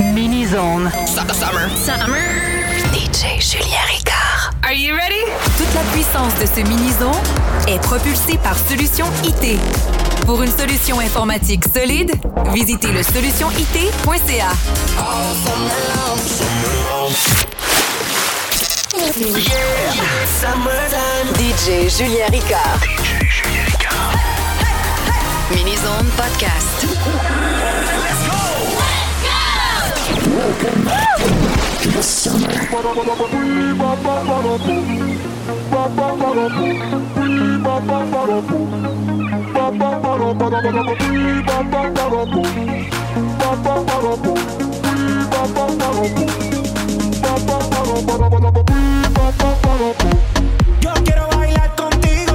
Mini Zone. Summer. Summer. DJ Julien Ricard. Are you ready? Toute la puissance de ce mini-zone est propulsée par Solution IT. Pour une solution informatique solide, visitez le solutionit.ca. DJ Julien Ricard. DJ Julien Ricard. Mini Zone Podcast. Yo quiero bailar contigo.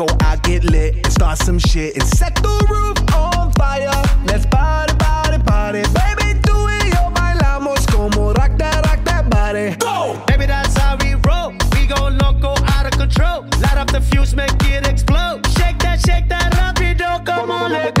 go out, get lit, and start some shit. And set the roof on fire. Let's party, party, party. Baby, tú y yo bailamos como rock that, rock that body. Go. Baby, that's how we roll. We go loco, out of control. Light up the fuse, make it explode. Shake that, shake that rapido. Come on, let go.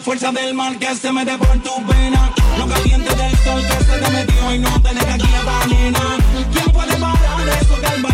fuerza del mal que se mete por tu vena. Lo caliente del sol que se te metió y no te deja quieta, nena. ¿Quién puede parar eso que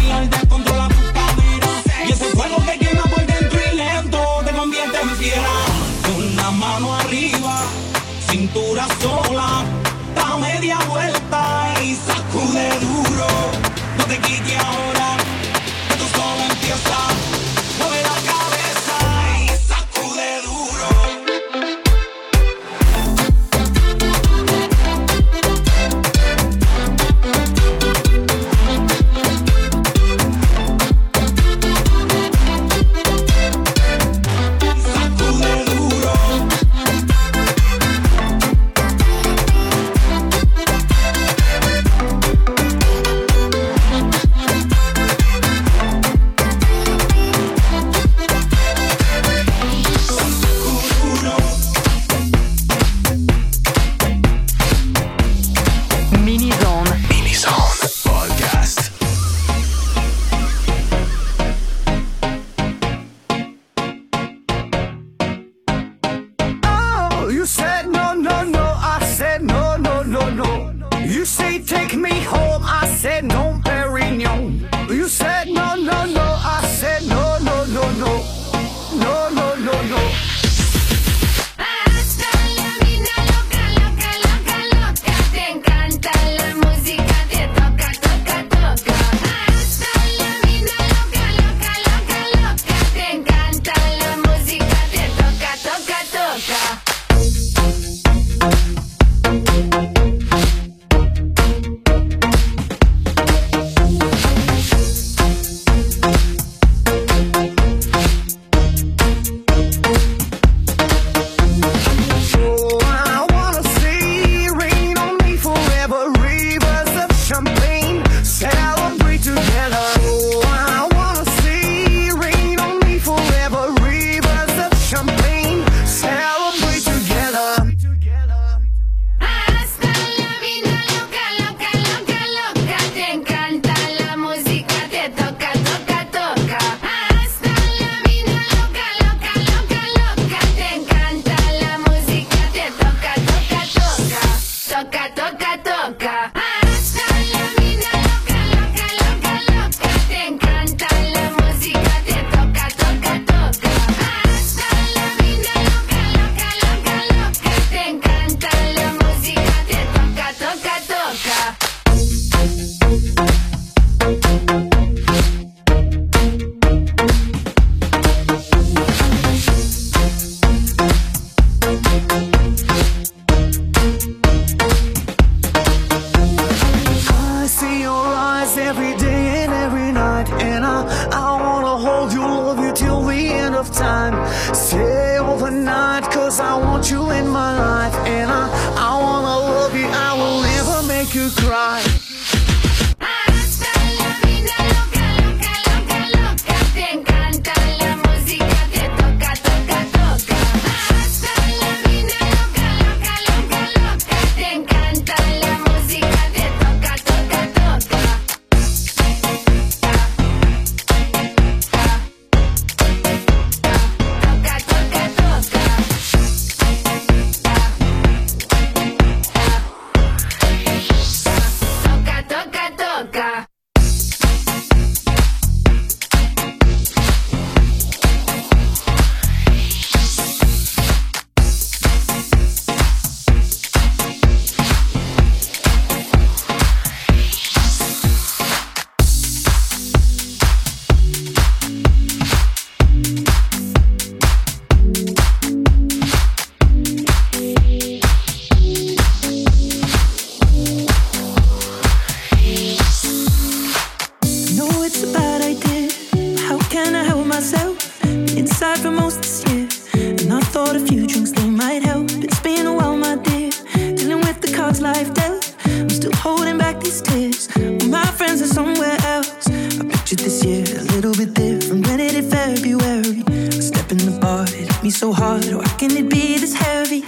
little bit different when it hit February. Stepping step in the bar, it hit me so hard. Oh, Why can it be this heavy?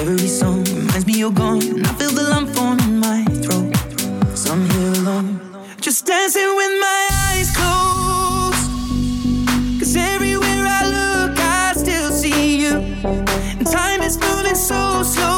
Every song reminds me you're gone, and I feel the lump form in my throat. So I'm here alone, just dancing with my eyes closed. Cause everywhere I look, I still see you. And time is moving so slow.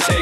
Named Rebecca,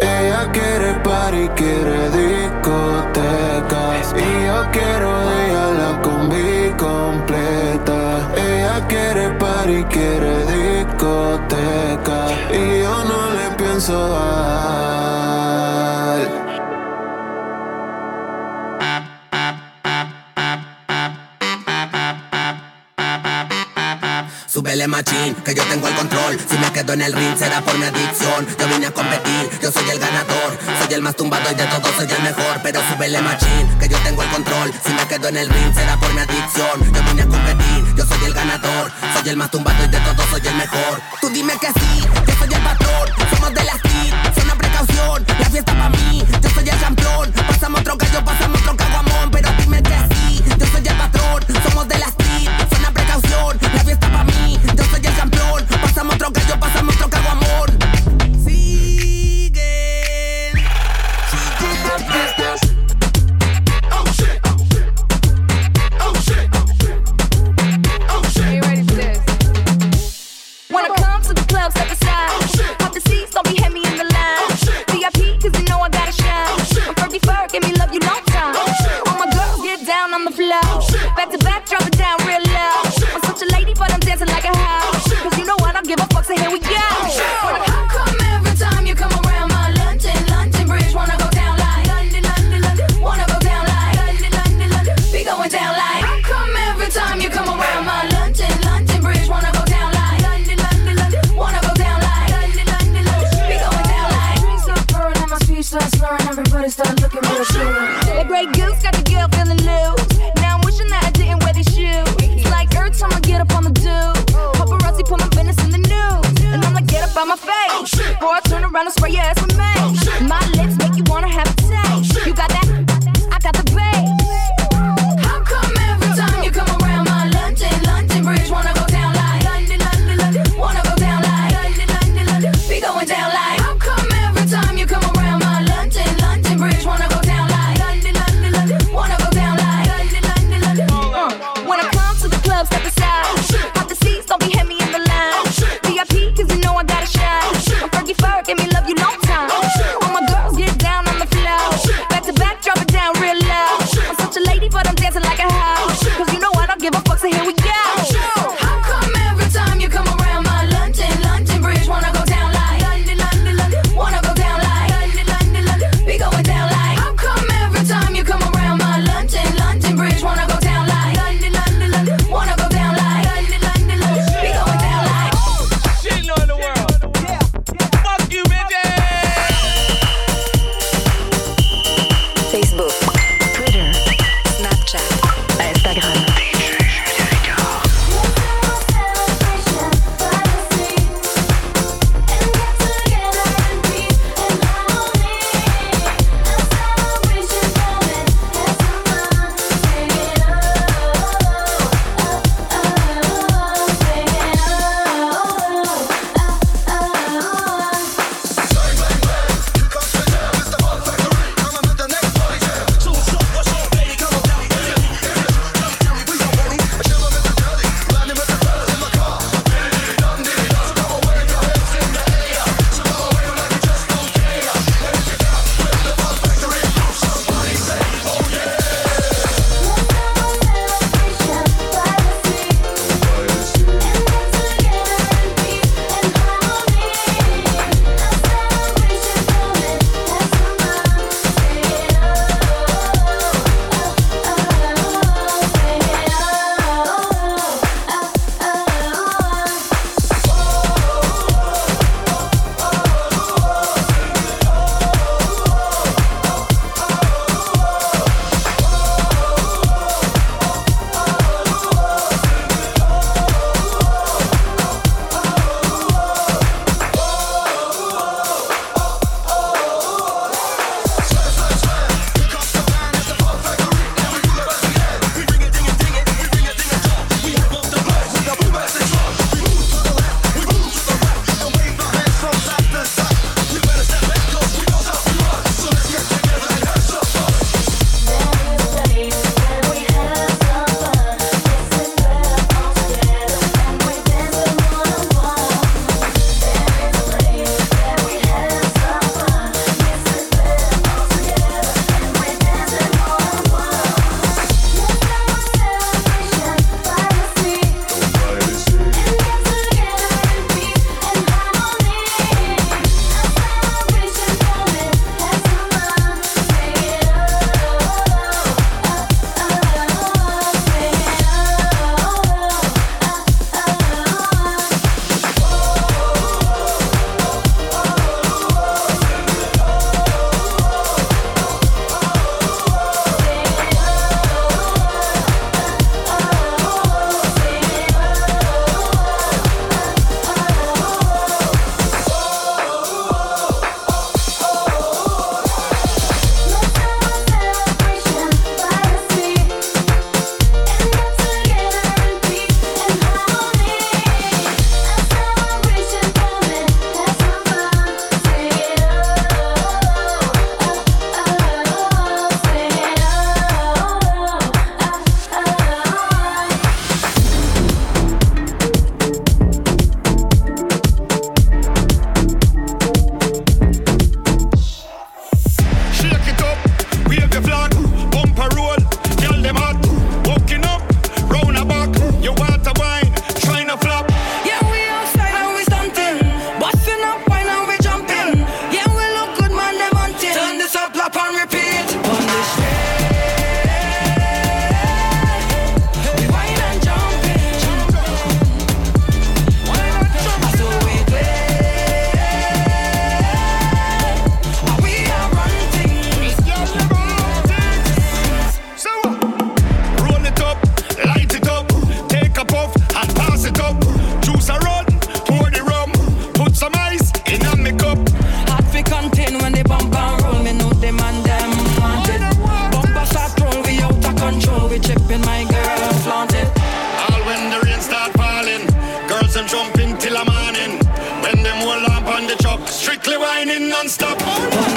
Ella quiere party, quiere discoteca. Y yo quiero de ella la combi completa. Ella quiere party, quiere discoteca. Y yo no le pienso dar. duele machín, que yo tengo el control. Si me quedo en el ring será por mi adicción. Yo vine a competir, yo soy el ganador. Soy el más tumbado y de todos soy el mejor. Pero súbele machín, que yo tengo el control. Si me quedo en el ring será por mi adicción. Yo vine a competir, yo soy el ganador. Soy el más tumbado y de todos soy el mejor. Tú dime que sí, que soy el patrón. Somos de las son una precaución. La fiesta para mí, yo soy el campeón. Pasamos otro gallo, pasamos otro caguamón. Pero dime que sí, yo soy el patrón. Somos de las street, I'ma spray your ass with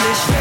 English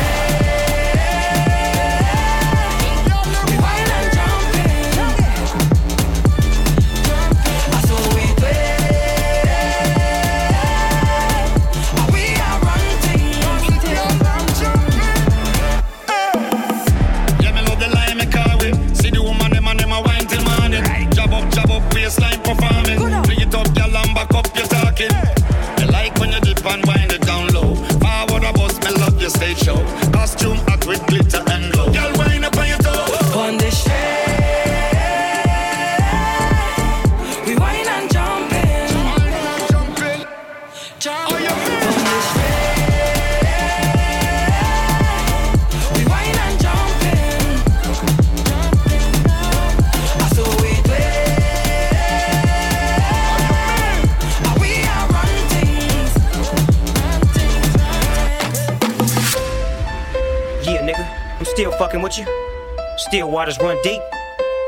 waters run deep.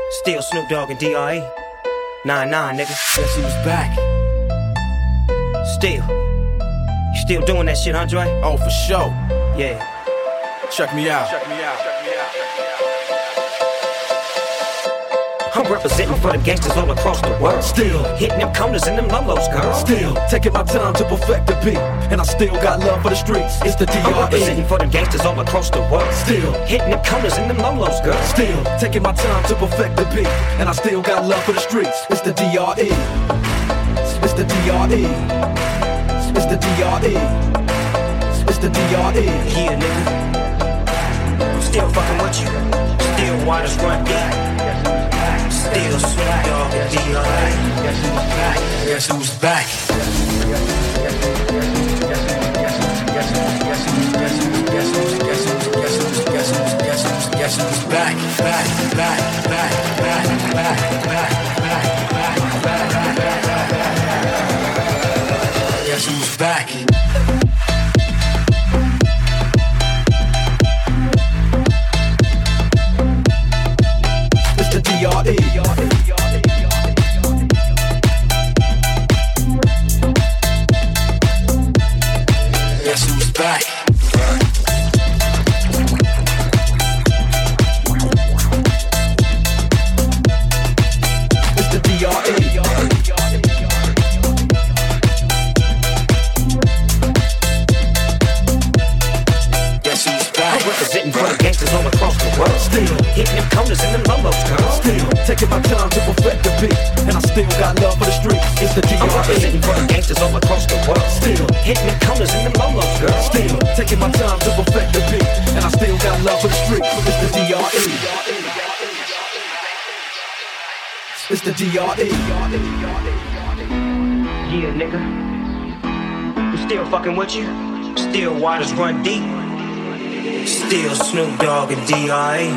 Still Snoop Dogg and D.R.E. Nah, nah, nigga. Guess he was back? Still. You still doing that shit, Andre? Oh, for sure. Yeah. Check me out. I'm representing for the gangsters all across the world. Still hitting them corners and them lolos, girl. Still taking my time to perfect the beat, and I still got love for the streets. It's the I'm representing DRE. for them gangsters all across the world. Still hitting them corners and them lolos, girl. Still taking my time to perfect the beat, and I still got love for the streets. It's the DRE. It's the DRE. It's the DRE. It's the DRE. Yeah, nigga. Still fucking with you. Still waters run deep. Still Snoop Dogg and D.R.E. Guess who's back? Guess who's back? Back, back, back, back, back, back, back, back, back, back, back. Guess who's back? DRE. Yeah, nigga. I'm still fucking with you. Still waters run deep. Still Snoop Dogg and D.R.E.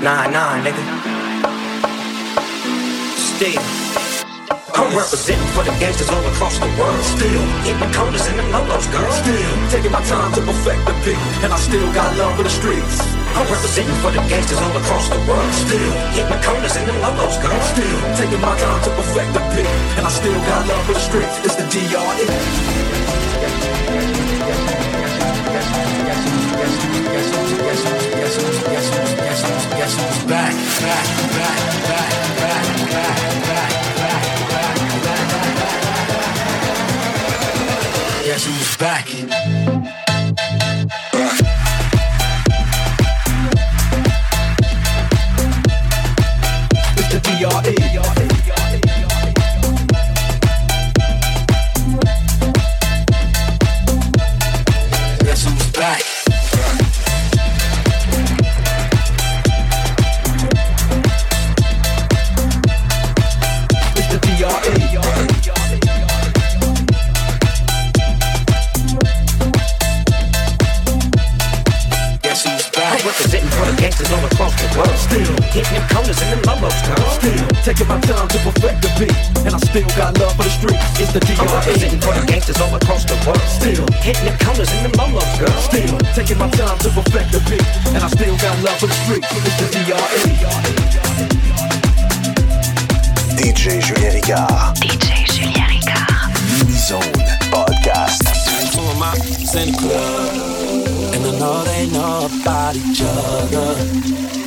Nah, nah, nigga. Still. I'm representing for the gangsters all across the world. Still the corners and them lolos, girl. Still taking my time to perfect the beat, and I still got love for the streets. I'm representing for the gangsters all across the world. Still hitting the corners and them lolos, girl. Still taking my time to perfect the beat, and I still got love for the streets. It's the DRE. Back, back, back, back, back, back, back, back, back, back, back. Guess who's back? Hitting them corners and them lolos, girl. Still taking my time to perfect the beat, and I still got love for the streets. It's the I'm representing for the DRE. gangsters all across the world. Still hitting them corners and them lolos, girl. Still taking my time to perfect the beat, and I still got love for the streets. It's the DRE. DJ Julien Ricard. DJ Julien Ricard. Mini Zone Podcast. Send club. about each other.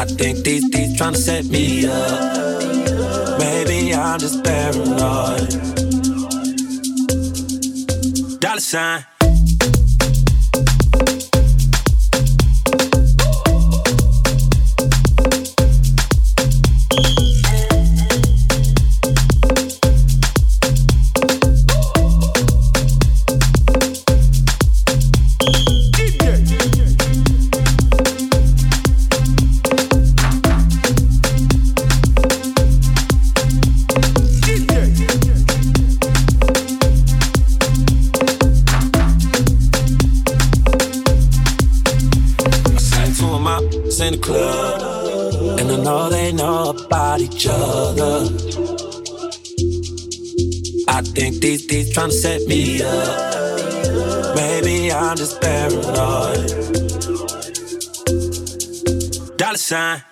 I think these these trying to set me up. Maybe I'm just paranoid. Dollar sign. These trying to set me up. Maybe I'm just paranoid. Dollar sign.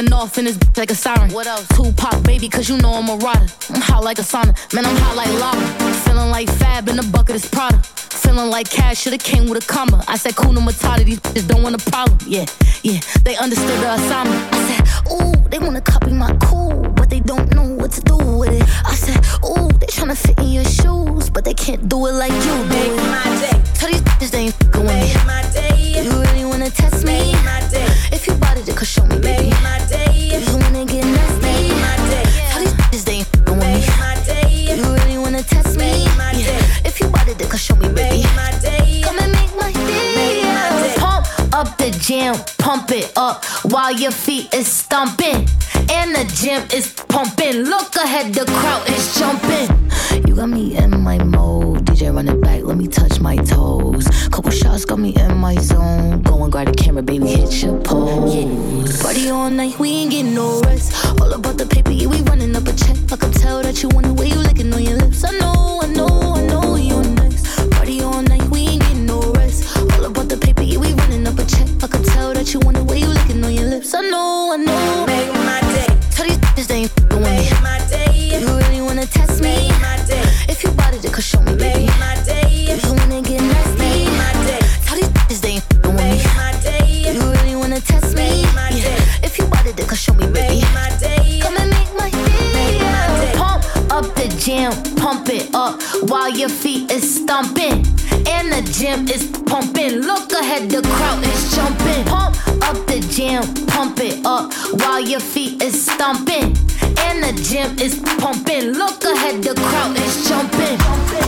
Going off in this bitch like a siren. What else? Tupac, baby, cause you know I'm a rider. I'm hot like a sauna, man, I'm hot like lava. Feeling like Fab in the bucket is Prada. Feeling like cash should've came with a comma. I said, Kuna Matata, these bitches don't want a problem. Yeah, yeah, they understood the assignment. I said, ooh, they wanna copy my cool, but they don't know what to do with it. I said, ooh, they tryna fit in your shoes, but they can't do it like you do Make it. my day. Tell these bitches they ain't fucking with me. Make my day. Do You really wanna test me? Make my day. If you bought it, then could show me, baby. Make my day. Jam, pump it up while your feet is stomping. And the gym is pumping. Look ahead, the crowd is jumping. You got me in my mode. DJ run it back, let me touch my toes. Couple shots got me in my zone. Go and grab the camera, baby, hit your pose. Party all night, we ain't getting no rest. All about the paper, yeah, we running up a check. I can tell that you want the way you licking on your lips. I know, I know, I know you're that you want the way you licking on your lips. I know, I know. Make my day. Tell these bitches they ain't fucking with me. Make my day. You really wanna test me? Make my day. If you bought it, then show me, baby. Make my day. You wanna get nasty? Make my day. Tell these bitches they ain't fucking with me. Make my day. You really wanna test me? Make my day. If you bought it, then show me, baby. Make my day. Come and make my day. Make my day. Pump up the jam, pump it up while your feet is stomping. And the gym is pumping. Look ahead, the crowd is jumping. Pump up the jam, pump it up while your feet is stomping. And the gym is pumping. Look ahead, the crowd is jumping.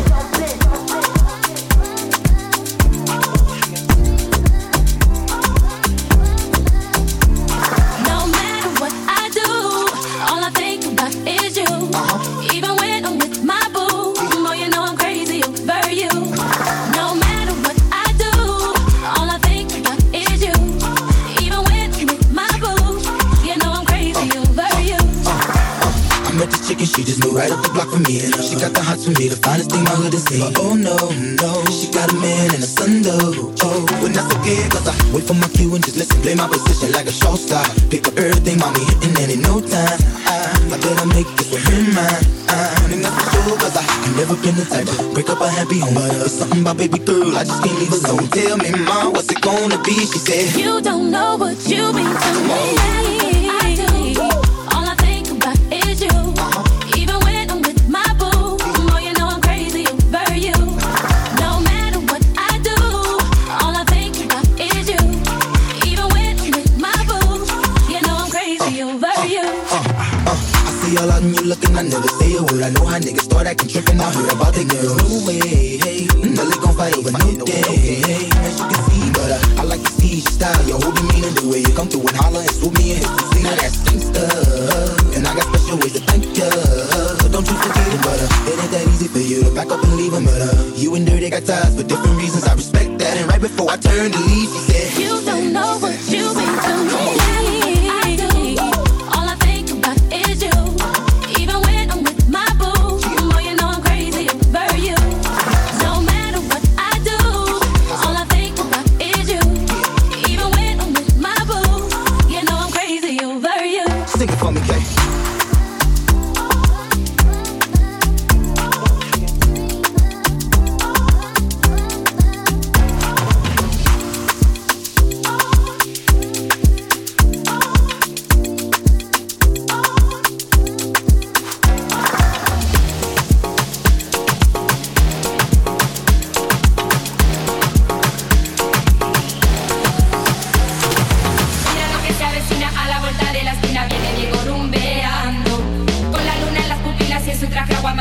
Something about baby girl, I just can't leave alone. Tell me, mom, what's it gonna be? She said, You don't know what you mean vuelta de la esquina viene Diego rumbeando. Con la luna en las pupilas y en su traje agua.